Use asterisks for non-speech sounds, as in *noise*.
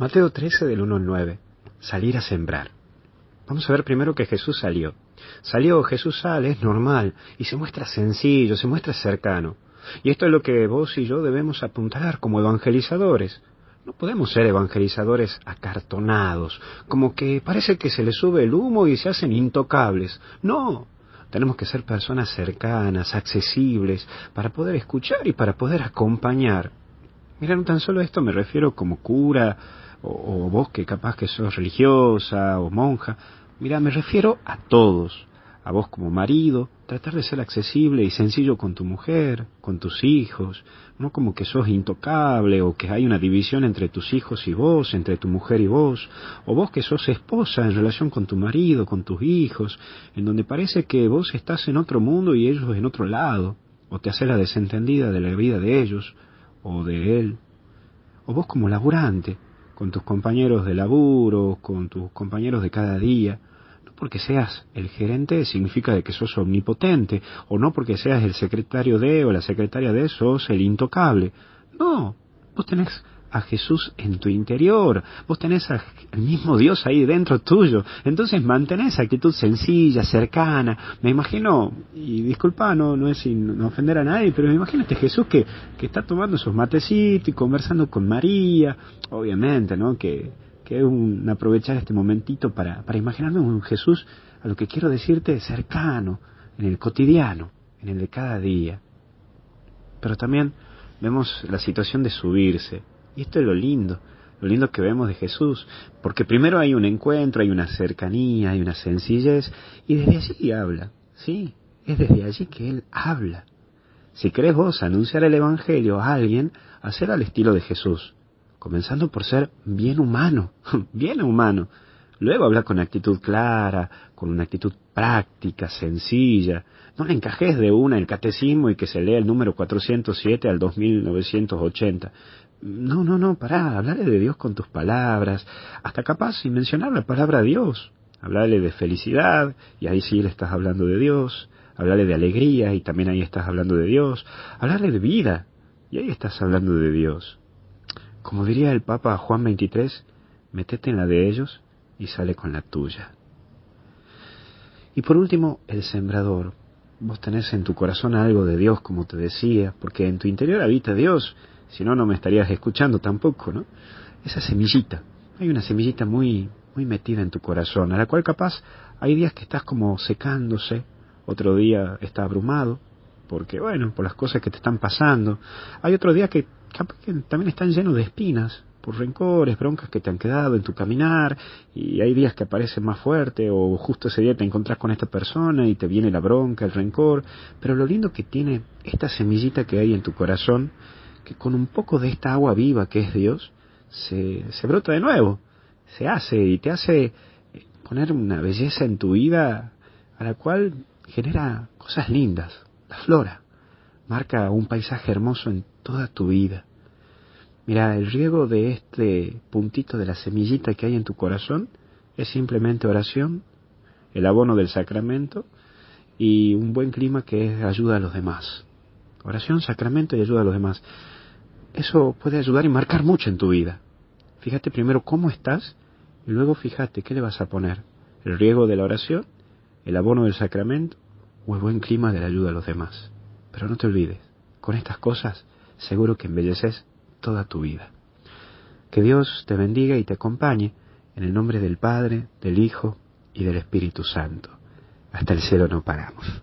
Mateo 13 del 1 al 9. Salir a sembrar. Vamos a ver primero que Jesús salió. Salió, Jesús sale, es normal, y se muestra sencillo, se muestra cercano. Y esto es lo que vos y yo debemos apuntar como evangelizadores. No podemos ser evangelizadores acartonados, como que parece que se les sube el humo y se hacen intocables. No, tenemos que ser personas cercanas, accesibles, para poder escuchar y para poder acompañar. Mira, no tan solo esto me refiero como cura, o, vos que capaz que sos religiosa o monja. Mira, me refiero a todos, a vos como marido, tratar de ser accesible y sencillo con tu mujer, con tus hijos, no como que sos intocable o que hay una división entre tus hijos y vos, entre tu mujer y vos, o vos que sos esposa en relación con tu marido, con tus hijos, en donde parece que vos estás en otro mundo y ellos en otro lado, o te haces la desentendida de la vida de ellos o de él, o vos como laburante, con tus compañeros de laburo, con tus compañeros de cada día, porque seas el gerente significa de que sos omnipotente, o no porque seas el secretario de o la secretaria de sos el intocable. No, vos tenés a Jesús en tu interior, vos tenés al mismo Dios ahí dentro tuyo, entonces mantenés esa actitud sencilla, cercana, me imagino, y disculpa, no, no es sin ofender a nadie, pero me imagino este Jesús que, que está tomando sus matecitos y conversando con María, obviamente, ¿no? Que, que es un, aprovechar este momentito para, para imaginarme un Jesús, a lo que quiero decirte, cercano, en el cotidiano, en el de cada día. Pero también vemos la situación de subirse, esto es lo lindo, lo lindo que vemos de Jesús, porque primero hay un encuentro, hay una cercanía, hay una sencillez, y desde allí habla, sí, es desde allí que Él habla. Si querés vos anunciar el Evangelio a alguien, hacer al estilo de Jesús comenzando por ser bien humano, *laughs* bien humano. Luego habla con actitud clara, con una actitud práctica, sencilla. No le encajes de una el catecismo y que se lea el número 407 al 2980. No, no, no, pará, hablarle de Dios con tus palabras, hasta capaz sin mencionar la palabra Dios. Hablarle de felicidad, y ahí sí le estás hablando de Dios. Hablarle de alegría, y también ahí estás hablando de Dios. Hablarle de vida, y ahí estás hablando de Dios. Como diría el Papa Juan XXIII, metete en la de ellos y sale con la tuya. Y por último, el sembrador. Vos tenés en tu corazón algo de Dios, como te decía, porque en tu interior habita Dios, si no, no me estarías escuchando tampoco, ¿no? Esa semillita, hay una semillita muy, muy metida en tu corazón, a la cual capaz hay días que estás como secándose, otro día está abrumado, porque bueno, por las cosas que te están pasando, hay otro día que que también están llenos de espinas, por rencores, broncas que te han quedado en tu caminar, y hay días que aparecen más fuerte, o justo ese día te encontrás con esta persona y te viene la bronca, el rencor, pero lo lindo que tiene esta semillita que hay en tu corazón, que con un poco de esta agua viva que es Dios, se, se brota de nuevo, se hace y te hace poner una belleza en tu vida a la cual genera cosas lindas, la flora, marca un paisaje hermoso en toda tu vida. Mira, el riego de este puntito de la semillita que hay en tu corazón es simplemente oración, el abono del sacramento y un buen clima que es ayuda a los demás. Oración, sacramento y ayuda a los demás. Eso puede ayudar y marcar mucho en tu vida. Fíjate primero cómo estás y luego fíjate qué le vas a poner. El riego de la oración, el abono del sacramento o el buen clima de la ayuda a los demás. Pero no te olvides, con estas cosas seguro que embelleces toda tu vida. Que Dios te bendiga y te acompañe en el nombre del Padre, del Hijo y del Espíritu Santo. Hasta el cielo no paramos.